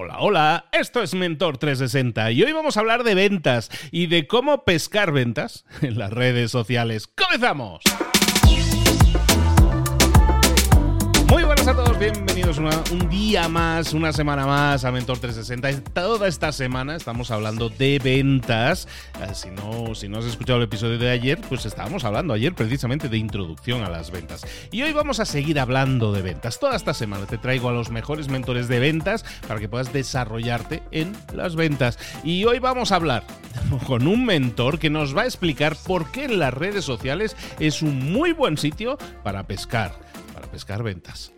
Hola, hola, esto es Mentor 360 y hoy vamos a hablar de ventas y de cómo pescar ventas en las redes sociales. ¡Comenzamos! Buenas a todos, bienvenidos un día más, una semana más a Mentor 360. Toda esta semana estamos hablando de ventas. Eh, si no, si no has escuchado el episodio de ayer, pues estábamos hablando ayer precisamente de introducción a las ventas. Y hoy vamos a seguir hablando de ventas. Toda esta semana te traigo a los mejores mentores de ventas para que puedas desarrollarte en las ventas. Y hoy vamos a hablar con un mentor que nos va a explicar por qué las redes sociales es un muy buen sitio para pescar pescar.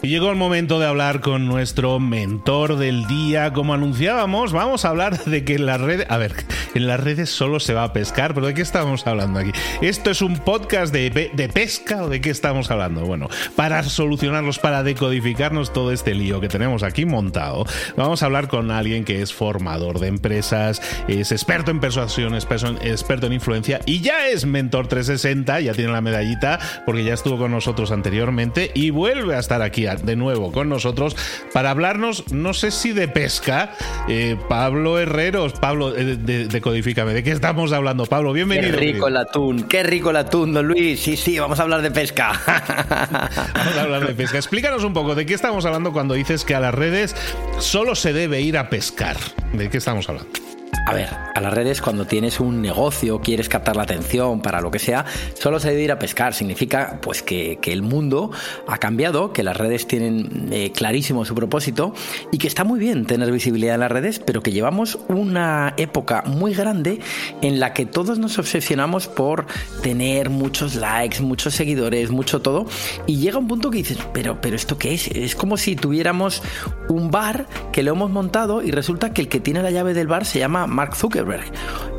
Y llegó el momento de hablar con nuestro mentor del día. Como anunciábamos, vamos a hablar de que en las redes. A ver, en las redes solo se va a pescar, pero ¿de qué estamos hablando aquí? ¿Esto es un podcast de, de pesca o de qué estamos hablando? Bueno, para solucionarlos, para decodificarnos todo este lío que tenemos aquí montado, vamos a hablar con alguien que es formador de empresas, es experto en persuasión, experto en influencia y ya es mentor 360, ya tiene la medallita porque ya estuvo con nosotros anteriormente y vuelve a estar aquí de nuevo con nosotros para hablarnos, no sé si de pesca, eh, Pablo Herreros, Pablo, eh, de, Decodifícame, ¿de qué estamos hablando? Pablo, bienvenido. Qué rico el atún, qué rico el atún, don Luis. Sí, sí, vamos a hablar de pesca. vamos a hablar de pesca. Explícanos un poco, ¿de qué estamos hablando cuando dices que a las redes solo se debe ir a pescar? ¿De qué estamos hablando? A ver, a las redes cuando tienes un negocio, quieres captar la atención para lo que sea, solo se debe ir a pescar. Significa pues que, el mundo ha cambiado, que las redes tienen eh, clarísimo su propósito y que está muy bien tener visibilidad en las redes, pero que llevamos una época muy grande en la que todos nos obsesionamos por tener muchos likes, muchos seguidores, mucho todo. Y llega un punto que dices, pero, pero ¿esto qué es? Es como si tuviéramos un bar que lo hemos montado y resulta que el que tiene la llave del bar se llama Mark Zuckerberg.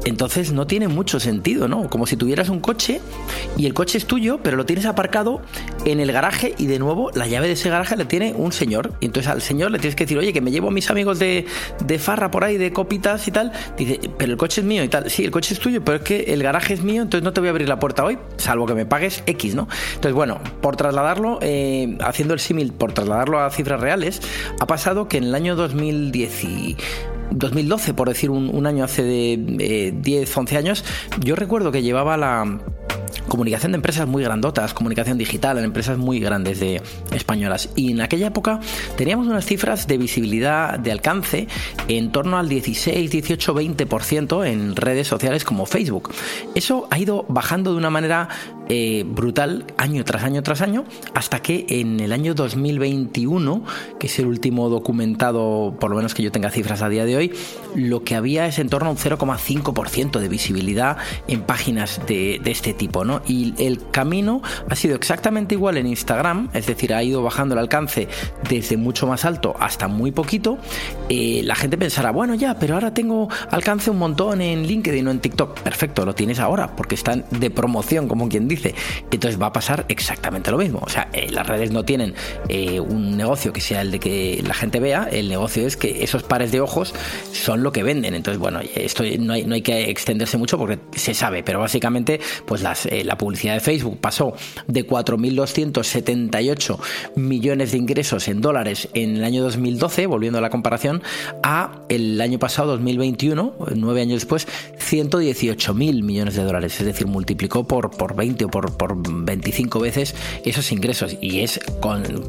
Entonces no tiene mucho sentido, ¿no? Como si tuvieras un coche y el coche es tuyo, pero lo tienes aparcado en el garaje y de nuevo la llave de ese garaje la tiene un señor. Y entonces al señor le tienes que decir, oye, que me llevo mis amigos de, de farra por ahí, de copitas y tal. Dice, pero el coche es mío y tal. Sí, el coche es tuyo, pero es que el garaje es mío, entonces no te voy a abrir la puerta hoy, salvo que me pagues X, ¿no? Entonces, bueno, por trasladarlo, eh, haciendo el símil, por trasladarlo a cifras reales, ha pasado que en el año 2010 2012, por decir un, año hace de 10, eh, 11 años, yo recuerdo que llevaba la comunicación de empresas muy grandotas, comunicación digital en empresas muy grandes de españolas. Y en aquella época teníamos unas cifras de visibilidad, de alcance, en torno al 16, 18, 20% en redes sociales como Facebook. Eso ha ido bajando de una manera eh, brutal año tras año tras año, hasta que en el año 2021, que es el último documentado, por lo menos que yo tenga cifras a día de hoy, lo que había es en torno a un 0,5% de visibilidad en páginas de, este tipo. ¿no? Y el camino ha sido exactamente igual en Instagram, es decir, ha ido bajando el alcance desde mucho más alto hasta muy poquito. Eh, la gente pensará, bueno, ya, pero ahora tengo alcance un montón en LinkedIn o en TikTok. Perfecto, lo tienes ahora, porque están de promoción, como quien dice. Entonces va a pasar exactamente lo mismo. O sea, eh, las redes no tienen eh, un negocio que sea el de que la gente vea, el negocio es que esos pares de ojos son lo que venden. Entonces, bueno, esto no hay, que extenderse mucho porque se sabe, pero básicamente, pues las, la publicidad de Facebook pasó de 4.278 millones de ingresos en dólares en el año 2012, volviendo a la comparación, a el año pasado, 2021, nueve años después, 118.000 millones de dólares. Es decir, multiplicó por, por 20 por, por 25 veces esos ingresos y es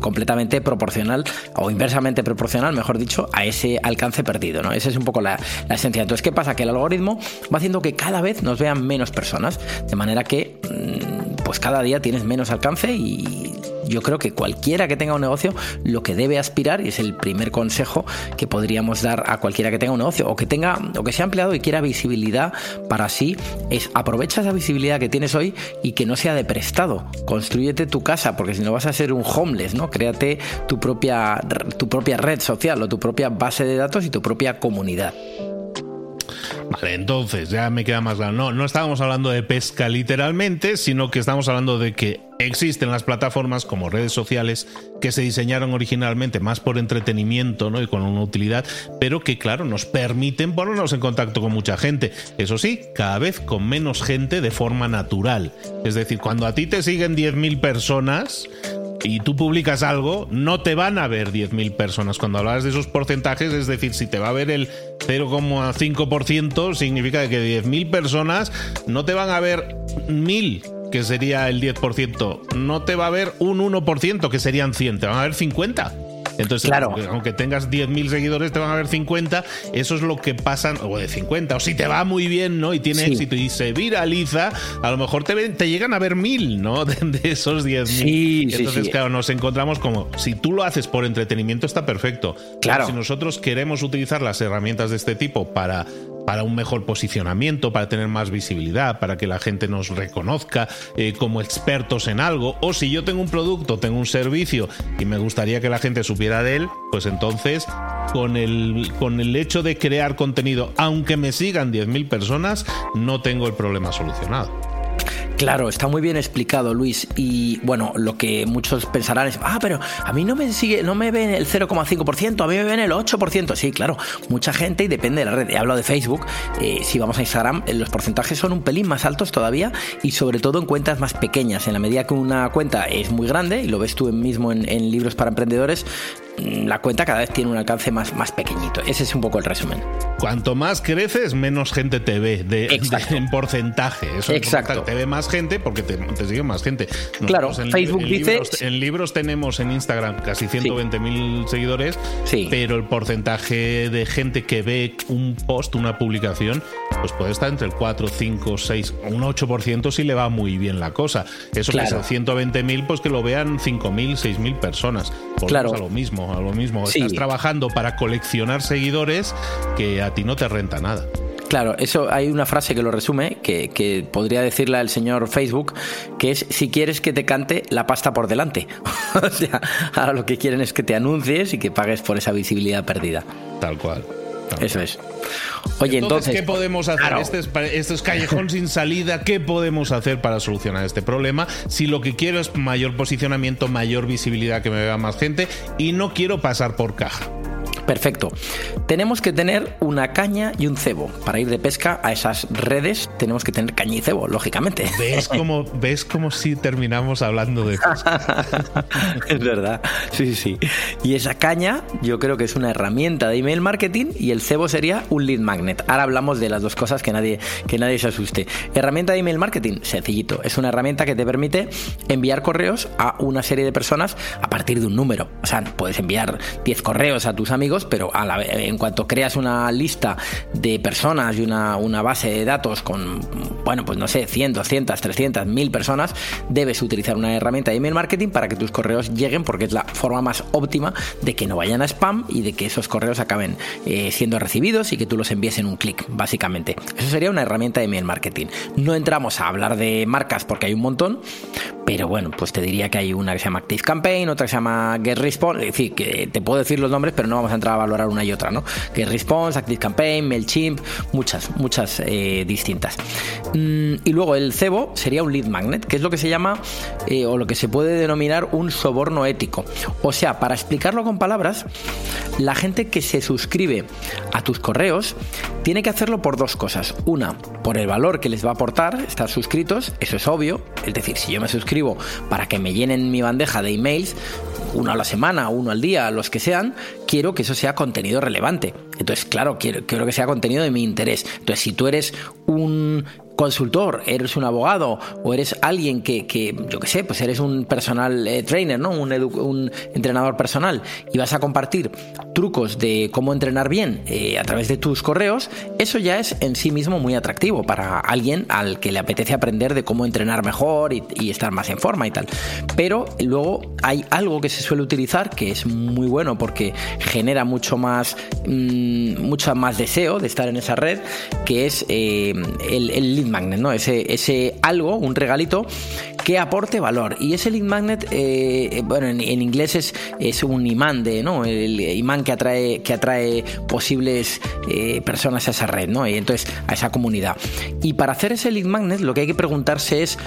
completamente proporcional o inversamente proporcional, mejor dicho, a ese alcance perdido. ¿no? Esa es un poco la, la esencia. Entonces, ¿qué pasa? Que el algoritmo va haciendo que cada vez nos vean menos personas, de manera que Mm, pues cada día tienes menos alcance y yo creo que cualquiera que tenga un negocio lo que debe aspirar y es el primer consejo que podríamos dar a cualquiera que tenga un negocio o que tenga o que sea empleado y quiera visibilidad para sí es aprovecha esa visibilidad que tienes hoy y que no sea de prestado. Construyete tu casa porque si no vas a ser un homeless no créate tu propia tu propia red social o tu propia base de datos y tu propia comunidad Vale, entonces ya me queda más claro. No, no estábamos hablando de pesca literalmente, sino que estamos hablando de que existen las plataformas como redes sociales que se diseñaron originalmente más por entretenimiento ¿no? y con una utilidad, pero que claro, nos permiten ponernos en contacto con mucha gente. Eso sí, cada vez con menos gente de forma natural. Es decir, cuando a ti te siguen 10.000 personas, y tú publicas algo, no te van a ver 10.000 personas. Cuando hablas de esos porcentajes, es decir, si te va a ver el 0,5%, significa que 10.000 personas no te van a ver 1.000, que sería el 10%. No te va a ver un 1%, que serían 100, te van a ver 50. Entonces, claro. aunque tengas 10.000 seguidores, te van a ver 50. Eso es lo que pasa, o de 50. O si te va muy bien, ¿no? Y tiene éxito y se viraliza, a lo mejor te, te llegan a ver 1.000, ¿no? De, esos 10.000. Sí, Entonces, claro, nos encontramos como, si tú lo haces por entretenimiento, está perfecto. Claro. si nosotros queremos utilizar las herramientas de este tipo para para un mejor posicionamiento, para tener más visibilidad, para que la gente nos reconozca eh, como expertos en algo, o si yo tengo un producto, tengo un servicio y me gustaría que la gente supiera de él, pues entonces con el, con el hecho de crear contenido, aunque me sigan 10.000 personas, no tengo el problema solucionado. Claro, está muy bien explicado, Luis. Y bueno, lo que muchos pensarán es, ah, pero a mí no me sigue, no me ven el 0,5%, a mí me ven el 8%. Sí, claro, mucha gente y depende de la red. He hablado de Facebook. Eh, si vamos a Instagram, eh, los porcentajes son un pelín más altos todavía y sobre todo en cuentas más pequeñas. En la medida que una cuenta es muy grande, y lo ves tú mismo en, libros para emprendedores, la cuenta cada vez tiene un alcance más, más pequeñito. Ese es un poco el resumen. Cuanto más creces, menos gente te ve de, en porcentaje. Eso Exacto. Te ve más gente porque te, sigue más gente. claro, Facebook dice. Libros, en libros tenemos en Instagram casi 120.000 seguidores, sí. pero el porcentaje de gente que ve un post, una publicación, pues puede estar entre el 4, 5, 6, un 8% si le va muy bien la cosa. Eso claro. que es 120.000, pues que lo vean 5.000, 6.000 personas. Volvemos claro. a lo mismo, a lo mismo. Sí. Estás trabajando para coleccionar seguidores que a ti no te renta nada. Claro, eso hay una frase que lo resume, que, que, podría decirla el señor Facebook, que es si quieres que te cante la pasta por delante. o sea, ahora lo que quieren es que te anuncies y que pagues por esa visibilidad perdida. Tal cual. Eso es. Oye, entonces, ¿qué podemos hacer? Claro. Este, es, este es callejón sin salida. ¿Qué podemos hacer para solucionar este problema? Si lo que quiero es mayor posicionamiento, mayor visibilidad, que me vea más gente y no quiero pasar por caja. Perfecto. Tenemos que tener una caña y un cebo. Para ir de pesca a esas redes tenemos que tener caña y cebo, lógicamente. ¿Ves como, ¿ves como si terminamos hablando de pesca? es verdad. Sí, sí. Y esa caña yo creo que es una herramienta de email marketing y el cebo sería un lead magnet. Ahora hablamos de las dos cosas que nadie, que nadie se asuste. Herramienta de email marketing, sencillito. Es una herramienta que te permite enviar correos a una serie de personas a partir de un número. O sea, puedes enviar 10 correos a tus amigos pero en cuanto creas una lista de personas y una, una, base de datos con, bueno, pues no sé, 100, 200, 300, 1000 personas, debes utilizar una herramienta de email marketing para que tus correos lleguen porque es la forma más óptima de que no vayan a spam y de que esos correos acaben eh, siendo recibidos y que tú los envíes en un clic, básicamente. Eso sería una herramienta de email marketing. No entramos a hablar de marcas porque hay un montón, pero bueno, pues te diría que hay una que se llama Active Campaign, otra que se llama Get Response, es decir, que te puedo decir los nombres, pero no vamos a entrar a valorar una y otra, ¿no? Get Response, Active Campaign, MailChimp, muchas, muchas eh, distintas. Mm, y luego el cebo sería un lead magnet, que es lo que se llama eh, o lo que se puede denominar un soborno ético. O sea, para explicarlo con palabras, la gente que se suscribe a tus correos tiene que hacerlo por dos cosas. Una, por el valor que les va a aportar estar suscritos, eso es obvio. Es decir, si yo me suscribo para que me llenen mi bandeja de emails, uno a la semana, uno al día, los que sean, quiero que eso sea contenido relevante. Entonces, claro, quiero, quiero que sea contenido de mi interés. Entonces, si tú eres un consultor, eres un abogado o eres alguien que, yo qué sé, pues eres un personal eh, trainer, ¿no? Un, entrenador personal y vas a compartir trucos de cómo entrenar bien eh, a través de tus correos, eso ya es en sí mismo muy atractivo para alguien al que le apetece aprender de cómo entrenar mejor y, estar más en forma y tal. Pero luego hay algo que se suele utilizar que es muy bueno porque genera mucho más, mucho más deseo de estar en esa red, que es eh, el, el lead magnet, ¿no? Ese, ese algo, un regalito que aporte valor. Y ese lead magnet, eh, bueno, en, inglés es, es un imán de, ¿no? El imán que atrae, que atrae posibles eh, personas a esa red, ¿no? Y entonces a esa comunidad. Y para hacer ese lead magnet, lo que hay que preguntarse es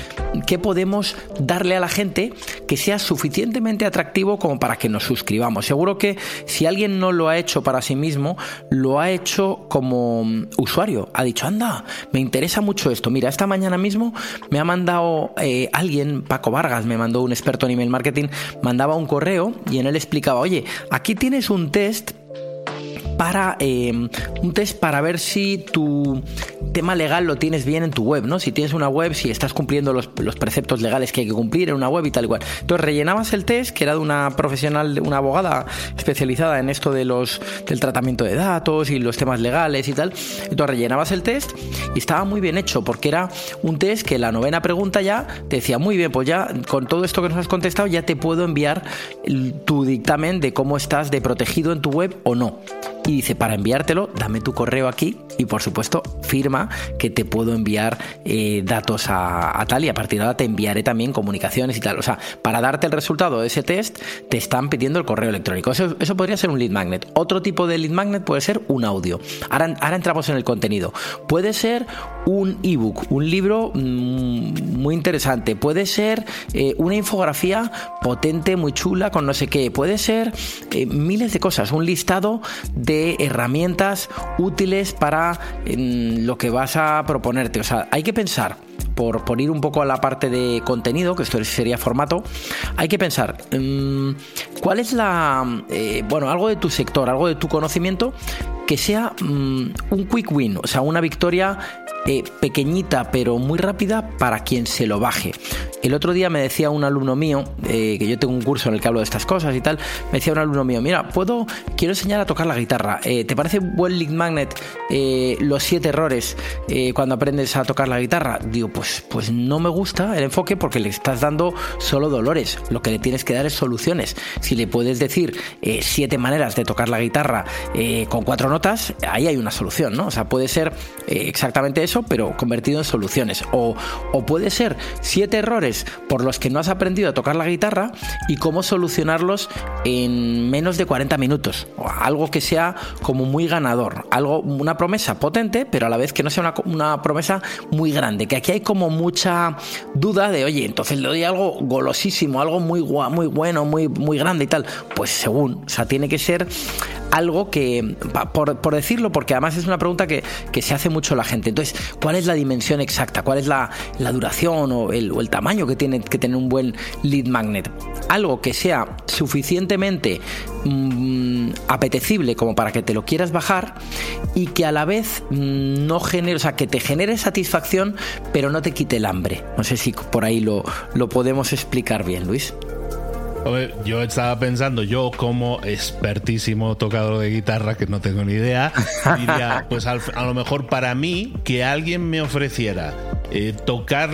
qué podemos darle a la gente que sea suficientemente atractivo como para que nos suscribamos. Seguro que si alguien no lo ha hecho para sí mismo, lo ha hecho como usuario. Ha dicho, anda, me interesa mucho esto. Mira, esta mañana mismo me ha mandado eh, alguien Paco Vargas, me mandó un experto en email marketing, mandaba un correo y en él explicaba, oye, aquí tienes un test para em, un test para ver si tu tema legal lo tienes bien en tu web, ¿no? Si tienes una web, si estás cumpliendo los, preceptos legales que hay que cumplir en una web y tal y cual. Entonces rellenabas el test, que era de una profesional, una abogada especializada en esto de los del tratamiento de datos y los temas legales y tal. Entonces rellenabas el test y estaba muy bien hecho porque era un test que la novena pregunta ya te decía, muy bien, pues ya con todo esto que nos has contestado ya te puedo enviar tu dictamen de cómo estás de protegido en tu web o no y dice, para enviártelo, dame tu correo aquí y por supuesto firma que te puedo enviar eh, datos a, tal y a partir de ahora te enviaré también comunicaciones y tal. O sea, para darte el resultado de ese test te están pidiendo el correo electrónico. Eso, eso podría ser un lead magnet. Otro tipo de lead magnet puede ser un audio. Ahora, ahora entramos en el contenido. Puede ser un ebook, un libro mm, muy interesante. Puede ser eh, una infografía potente, muy chula, con no sé qué. Puede ser eh, miles de cosas. Un listado de herramientas útiles para lo que vas a proponerte. O sea, hay que pensar, por, por, ir un poco a la parte de contenido, que esto sería formato, hay que pensar cuál es la, eh, bueno, algo de tu sector, algo de tu conocimiento que sea mm, un quick win, o sea, una victoria eh, pequeñita pero muy rápida para quien se lo baje. El otro día me decía un alumno mío, eh, que yo tengo un curso en el que hablo de estas cosas y tal, me decía un alumno mío, mira, puedo, quiero enseñar a tocar la guitarra. Eh, ¿Te parece buen lead magnet los siete errores cuando aprendes a tocar la guitarra? Digo, pues, pues no me gusta el enfoque porque le estás dando solo dolores. Lo que le tienes que dar es soluciones. Si le puedes decir siete maneras de tocar la guitarra con cuatro notas, ahí hay una solución, ¿no? O sea, puede ser exactamente eso pero convertido en soluciones. O, o puede ser siete errores por los que no has aprendido a tocar la guitarra y cómo solucionarlos en menos de 40 minutos. Algo que sea como muy ganador. Algo, una promesa potente, pero a la vez que no sea una, una promesa muy grande. Que aquí hay como mucha duda de, oye, entonces le doy algo golosísimo, algo muy, muy bueno, muy, muy grande y tal. Pues según, o sea, tiene que ser algo que, por, decirlo, porque además es una pregunta que, que, se hace mucho la gente. Entonces, ¿cuál es la dimensión exacta? ¿Cuál es la, la duración o el, o el, tamaño que tiene que tener un buen lead magnet? Algo que sea suficientemente mmm, apetecible como para que te lo quieras bajar y que a la vez mmm, no genere, o sea, que te genere satisfacción, pero no te quite el hambre. No sé si por ahí lo, lo podemos explicar bien, Luis yo estaba pensando, yo como expertísimo tocador de guitarra, que no tengo ni idea, diría, pues a lo mejor para mí, que alguien me ofreciera eh, tocar,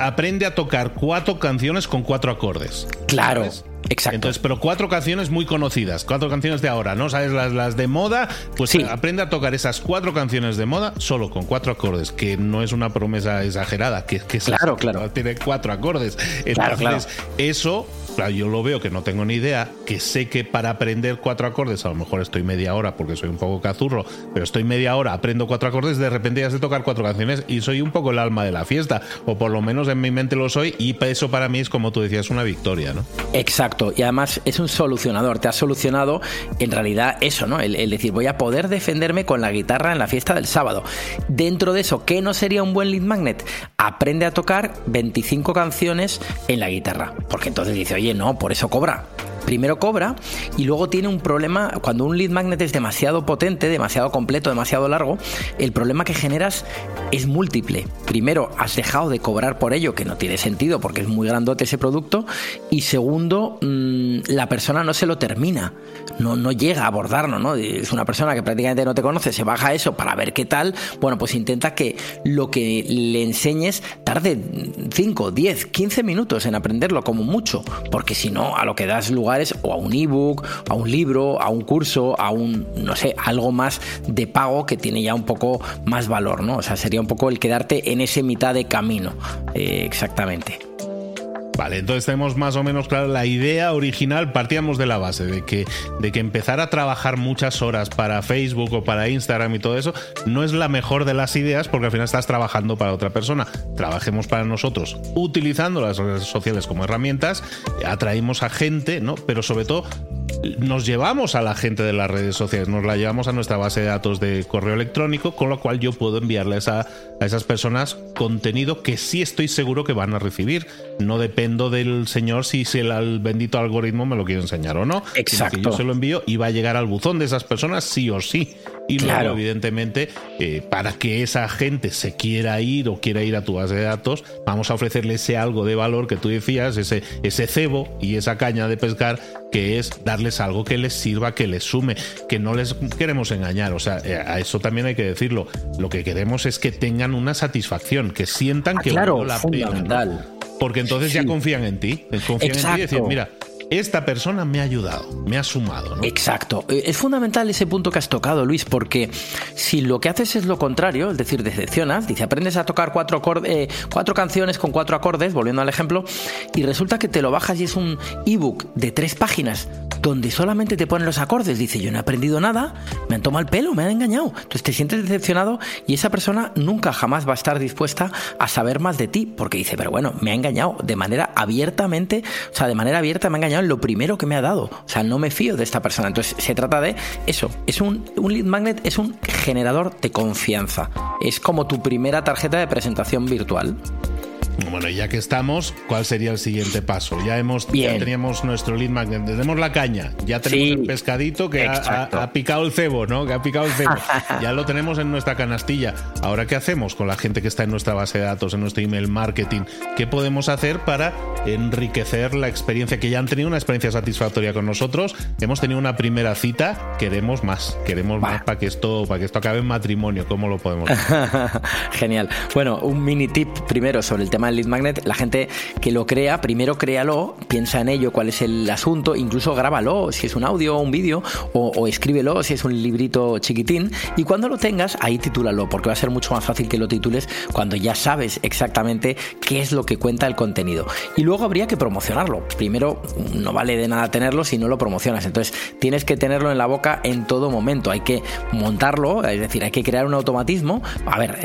aprende a tocar cuatro canciones con cuatro acordes. Claro. Exacto. Entonces, pero cuatro canciones muy conocidas, cuatro canciones de ahora, ¿no? ¿Sabes? Las, las de moda, pues sí. aprende a tocar esas cuatro canciones de moda solo con cuatro acordes, que no es una promesa exagerada, que, que claro, claro. tiene cuatro acordes. Entonces, claro, claro. eso Claro, yo lo veo que no tengo ni idea, que sé que para aprender cuatro acordes, a lo mejor estoy media hora porque soy un poco cazurro, pero estoy media hora, aprendo cuatro acordes, de repente ya sé tocar cuatro canciones y soy un poco el alma de la fiesta, o por lo menos en mi mente lo soy, y eso para mí es como tú decías, una victoria, ¿no? Exacto, y además es un solucionador, te ha solucionado en realidad eso, ¿no? El, decir, voy a poder defenderme con la guitarra en la fiesta del sábado. Dentro de eso, ¿qué no sería un buen lead magnet? Aprende a tocar 25 canciones en la guitarra, porque entonces dice, oye, no, por eso cobra primero cobra y luego tiene un problema, cuando un lead magnet es demasiado potente, demasiado completo, demasiado largo, el problema que generas es múltiple. Primero, has dejado de cobrar por ello, que no tiene sentido porque es muy grandote ese producto, y segundo, mmm, la persona no se lo termina, no, no llega a abordarlo, ¿no? Es una persona que prácticamente no te conoce, se baja eso para ver qué tal, bueno, pues intenta que lo que le enseñes tarde 5, 10, 15 minutos en aprenderlo como mucho, porque si no, a lo que das lugar o a un ebook, a un libro, a un curso, a un, no sé, algo más de pago que tiene ya un poco más valor, ¿no? O sea, sería un poco el quedarte en ese mitad de camino, eh, exactamente. Vale, entonces tenemos más o menos claro la idea original, partíamos de la base de que, de que empezar a trabajar muchas horas para Facebook o para Instagram y todo eso no es la mejor de las ideas porque al final estás trabajando para otra persona. Trabajemos para nosotros utilizando las redes sociales como herramientas, atraímos a gente, ¿no? Pero sobre todo nos llevamos a la gente de las redes sociales, nos la llevamos a nuestra base de datos de correo electrónico, con lo cual yo puedo enviarles a, a esas personas contenido que sí estoy seguro que van a recibir. No dependo del señor si el, bendito algoritmo me lo quiere enseñar o no. Exacto. yo se lo envío y va a llegar al buzón de esas personas sí o sí. Y luego, evidentemente, eh, para que esa gente se quiera ir o quiera ir a tu base de datos, vamos a ofrecerle ese algo de valor que tú decías, ese, ese cebo y esa caña de pescar, que es darles algo que les sirva, que les sume, que no les queremos engañar. O sea, eh, a eso también hay que decirlo. Lo que queremos es que tengan una satisfacción, que sientan ah, que claro, la pena. Porque entonces ya confían en ti. Confían en ti y decir, mira, esta persona me ha ayudado, me ha sumado. ¿no? Exacto. Eh, es fundamental ese punto que has tocado, Luis, porque si lo que haces es lo contrario, es decir, decepcionas, dice, aprendes a tocar cuatro, eh, cuatro canciones con cuatro acordes, volviendo al ejemplo, y resulta que te lo bajas y es un ebook de tres páginas donde solamente te ponen los acordes. Dice, yo no he aprendido nada, me han tomado el pelo, me han engañado. Entonces te sientes decepcionado y esa persona nunca jamás va a estar dispuesta a saber más de ti, porque dice, pero bueno, me ha engañado de manera abiertamente, o sea, de manera abierta me ha engañado lo primero que me ha dado. O sea, no me fío de esta persona. Entonces se trata de eso, es un, un lead magnet, es un generador de confianza. Es como tu primera tarjeta de presentación virtual. Bueno, ya que estamos, ¿cuál sería el siguiente paso? Ya hemos ya teníamos nuestro lead magnet, tenemos la caña, ya tenemos el pescadito que ha, picado el cebo, ¿no? Que ha picado el cebo. ya lo tenemos en nuestra canastilla. Ahora, ¿qué hacemos con la gente que está en nuestra base de datos, en nuestro email marketing? ¿Qué podemos hacer para enriquecer la experiencia que ya han tenido una experiencia satisfactoria con nosotros? Hemos tenido una primera cita, queremos más, queremos más para que esto para que esto acabe en matrimonio. ¿Cómo lo podemos? Hacer? Genial. Bueno, un mini tip primero sobre el tema el lead magnet, la gente que lo crea, primero créalo, piensa en ello, cuál es el asunto, incluso grábalo, si es un audio o un vídeo, o, escríbelo, si es un librito chiquitín, y cuando lo tengas, ahí titúlalo, porque va a ser mucho más fácil que lo titules cuando ya sabes exactamente qué es lo que cuenta el contenido. Y luego habría que promocionarlo. Primero, no vale de nada tenerlo si no lo promocionas. Entonces, tienes que tenerlo en la boca en todo momento. Hay que montarlo, es decir, hay que crear un automatismo. A ver,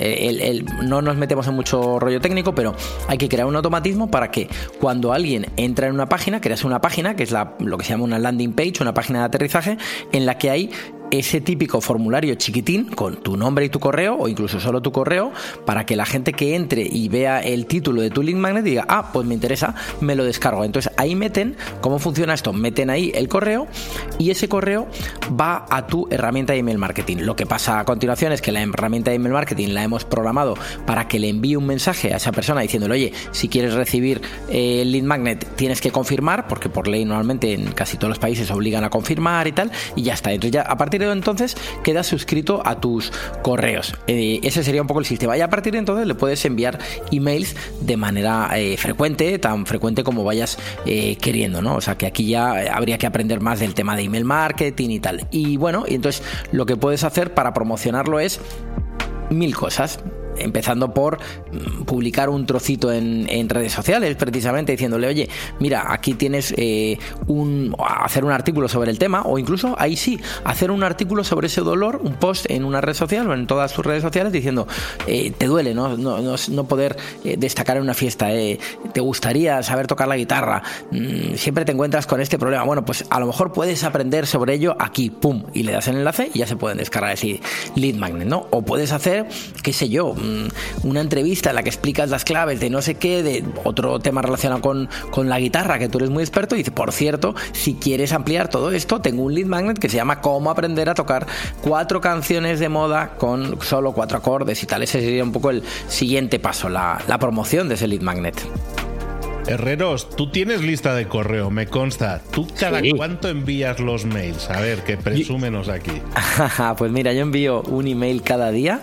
no nos metemos en mucho rollo técnico, pero hay que crear un automatismo para que cuando alguien entra en una página, creas una página, que es lo que se llama una landing page, una página de aterrizaje, en la que hay ese típico formulario chiquitín con tu nombre y tu correo o incluso solo tu correo para que la gente que entre y vea el título de tu link magnet diga, ah, pues me interesa, me lo descargo. Entonces ahí meten, ¿cómo funciona esto? Meten ahí el correo y ese correo va a tu herramienta de email marketing. Lo que pasa a continuación es que la herramienta de email marketing la hemos programado para que le envíe un mensaje a esa persona diciéndole, oye, si quieres recibir eh, el lead magnet tienes que confirmar, porque por ley normalmente en casi todos los países obligan a confirmar y tal, y ya está. Entonces ya a partir de entonces quedas suscrito a tus correos. Eh, ese sería un poco el sistema. Y a partir de entonces le puedes enviar emails de manera eh, frecuente, tan frecuente como vayas eh, queriendo, ¿no? O sea que aquí ya habría que aprender más del tema de email marketing y tal. Y bueno, entonces lo que puedes hacer para promocionarlo es mil cosas empezando por mm, publicar un trocito en, redes sociales, precisamente diciéndole, oye, mira, aquí tienes eh, un hacer un artículo sobre el tema, o incluso ahí sí, hacer un artículo sobre ese dolor, un post en una red social o en todas tus redes sociales diciendo, eh, te duele no, no, no, poder eh, destacar en una fiesta, te gustaría saber tocar la guitarra, mm, siempre te encuentras con este problema. Bueno, pues a lo mejor puedes aprender sobre ello aquí, pum, y le das el enlace y ya se pueden descargar ese lead magnet, ¿no? O puedes hacer, qué sé yo, una entrevista en la que explicas las claves de no sé qué, de otro tema relacionado con, con la guitarra, que tú eres muy experto, y dice, por cierto, si quieres ampliar todo esto, tengo un lead magnet que se llama Cómo aprender a tocar cuatro canciones de moda con solo cuatro acordes y tal. Ese sería un poco el siguiente paso, la, promoción de ese lead magnet. Herreros, tú tienes lista de correo, me consta. ¿Tú cada cuánto envías los mails? A ver, que presúmenos aquí. pues mira, yo envío un email cada día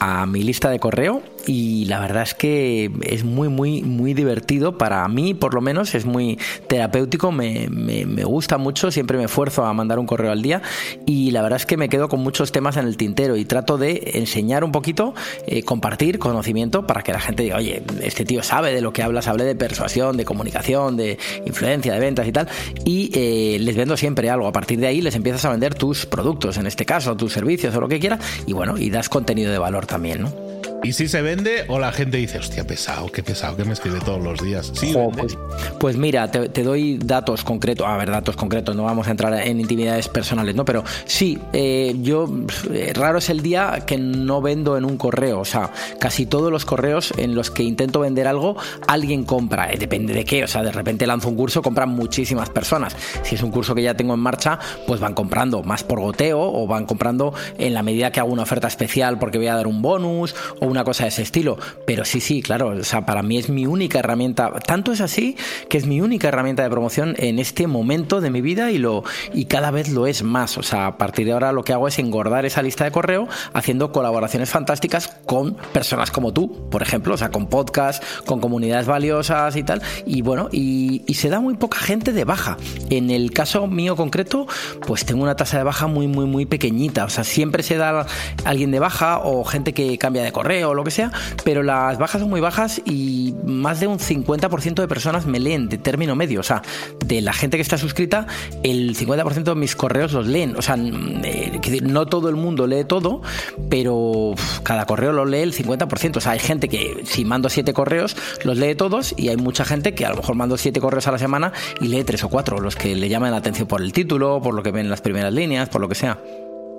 a mi lista de correo y la verdad es que es muy, muy, muy divertido. Para mí, por lo menos, es muy terapéutico, me, me, gusta mucho, siempre me esfuerzo a mandar un correo al día y la verdad es que me quedo con muchos temas en el tintero y trato de enseñar un poquito, eh, compartir conocimiento para que la gente diga, oye, este tío sabe de lo que hablas, hable de persuasión, de comunicación, de influencia, de ventas y tal, y eh, les vendo siempre algo. A partir de ahí les empiezas a vender tus productos, en este caso, tus servicios o lo que quieras, y bueno, y das contenido de valor también, ¿no? ¿Y si se vende o la gente dice, hostia, pesado, qué pesado, que me escribe todos los días? Sí, pues, pues, mira, te, doy datos concretos, a ver, datos concretos, no vamos a entrar en intimidades personales, ¿no? Pero sí, eh, yo, eh, raro es el día que no vendo en un correo, o sea, casi todos los correos en los que intento vender algo, alguien compra, eh, depende de qué, o sea, de repente lanzo un curso, compran muchísimas personas. Si es un curso que ya tengo en marcha, pues van comprando más por goteo o van comprando en la medida que hago una oferta especial porque voy a dar un bonus o una cosa de ese estilo. Pero sí, sí, claro, o sea, para mí es mi única herramienta. Tanto es así que es mi única herramienta de promoción en este momento de mi vida y, lo, y cada vez lo es más. O sea, a partir de ahora lo que hago es engordar esa lista de correo haciendo colaboraciones fantásticas con personas como tú, por ejemplo, o sea, con podcasts, con comunidades valiosas y tal. Y bueno, y se da muy poca gente de baja. En el caso mío concreto, pues tengo una tasa de baja muy, muy, muy pequeñita. O sea, siempre se da alguien de baja o gente que cambia de correo o lo que sea, pero las bajas son muy bajas y más de un 50% de personas me leen de término medio. O sea, de la gente que está suscrita, el 50% de mis correos los leen. O sea, eh, no todo el mundo lee todo, pero cada correo lo lee el 50%. O sea, hay gente que si mando siete correos, los lee todos y hay mucha gente que a lo mejor mando siete correos a la semana y lee tres o cuatro, los que le llaman la atención por el título, por lo que ven en las primeras líneas, por lo que sea.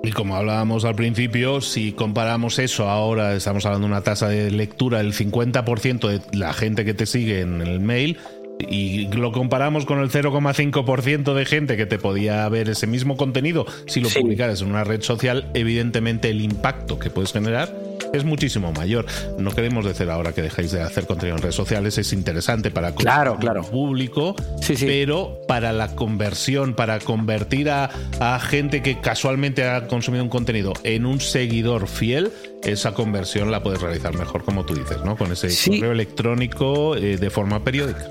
Y como hablábamos al principio, si comparamos eso ahora, estamos hablando de una tasa de lectura del 50% de la gente que te sigue en el mail, y lo comparamos con el 0,5% de gente que te podía ver ese mismo contenido si lo publicaras en una red social, evidentemente el impacto que puedes generar es muchísimo mayor. No queremos decir ahora que dejéis de hacer contenido en redes sociales, es interesante para claro, claro. público, pero para la conversión, para convertir a, gente que casualmente ha consumido un contenido en un seguidor fiel, esa conversión la puedes realizar mejor, como tú dices, ¿no? Con ese correo electrónico eh, de forma periódica.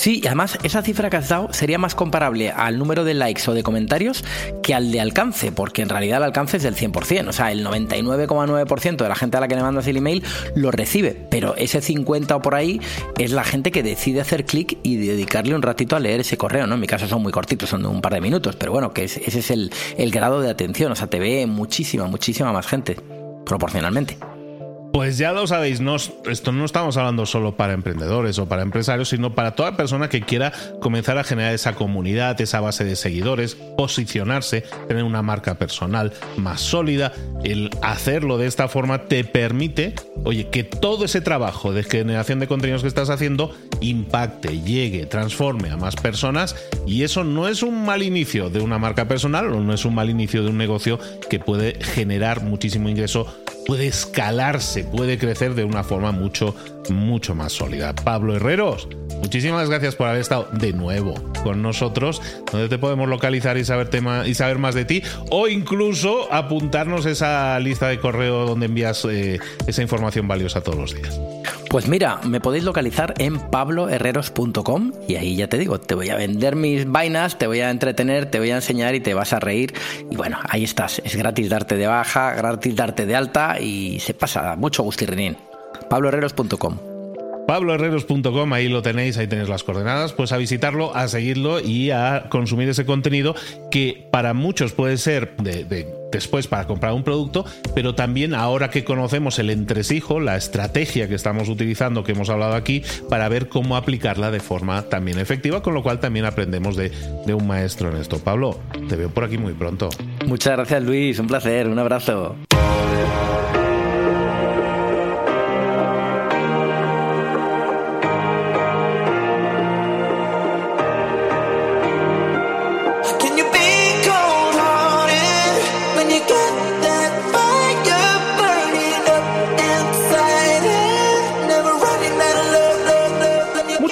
Sí, y además esa cifra que has dado sería más comparable al número de likes o de comentarios que al de alcance, porque en realidad el alcance es del 100%, o sea, el 99,9% de la gente a la que le mandas el email lo recibe, pero ese 50 o por ahí es la gente que decide hacer clic y dedicarle un ratito a leer ese correo, ¿no? En mi caso son muy cortitos, son de un par de minutos, pero bueno, que ese es el, el grado de atención, o sea, te ve muchísima, muchísima más gente, proporcionalmente. Pues ya lo sabéis, no, esto no estamos hablando solo para emprendedores o para empresarios, sino para toda persona que quiera comenzar a generar esa comunidad, esa base de seguidores, posicionarse, tener una marca personal más sólida. El hacerlo de esta forma te permite, oye, que todo ese trabajo de generación de contenidos que estás haciendo impacte, llegue, transforme a más personas y eso no es un mal inicio de una marca personal o no es un mal inicio de un negocio que puede generar muchísimo ingreso puede escalarse, puede crecer de una forma mucho, mucho más sólida. Pablo Herreros, muchísimas gracias por haber estado de nuevo con nosotros, donde te podemos localizar y saber, tema, y saber más de ti, o incluso apuntarnos esa lista de correo donde envías eh, esa información valiosa todos los días. Pues mira, me podéis localizar en pabloherreros.com y ahí ya te digo, te voy a vender mis vainas, te voy a entretener, te voy a enseñar y te vas a reír. Y bueno, ahí estás. Es gratis darte de baja, gratis darte de alta y se pasa. Mucho gustirrinín. pabloherreros.com pabloherreros.com, ahí lo tenéis, ahí tenéis las coordenadas, pues a visitarlo, a seguirlo y a consumir ese contenido que para muchos puede ser de, después para comprar un producto, pero también ahora que conocemos el entresijo, la estrategia que estamos utilizando, que hemos hablado aquí, para ver cómo aplicarla de forma también efectiva, con lo cual también aprendemos de, de un maestro en esto. Pablo, te veo por aquí muy pronto. Muchas gracias Luis, un placer, un abrazo.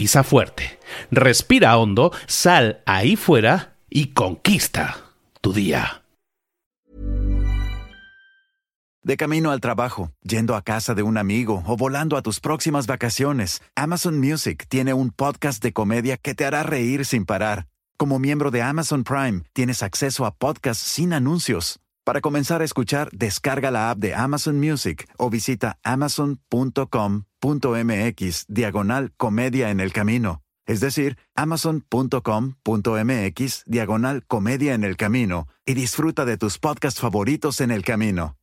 pisa fuerte, respira hondo, sal ahí fuera y conquista tu día. De camino al trabajo, yendo a casa de un amigo o volando a tus próximas vacaciones, Amazon Music tiene un podcast de comedia que te hará reír sin parar. Como miembro de Amazon Prime, tienes acceso a podcasts sin anuncios. Para comenzar a escuchar, descarga la app de Amazon Music o visita amazon.com amazon.mx diagonal comedia en el camino. Es decir, amazon.com.mx diagonal comedia en el camino y disfruta de tus podcasts favoritos en el camino.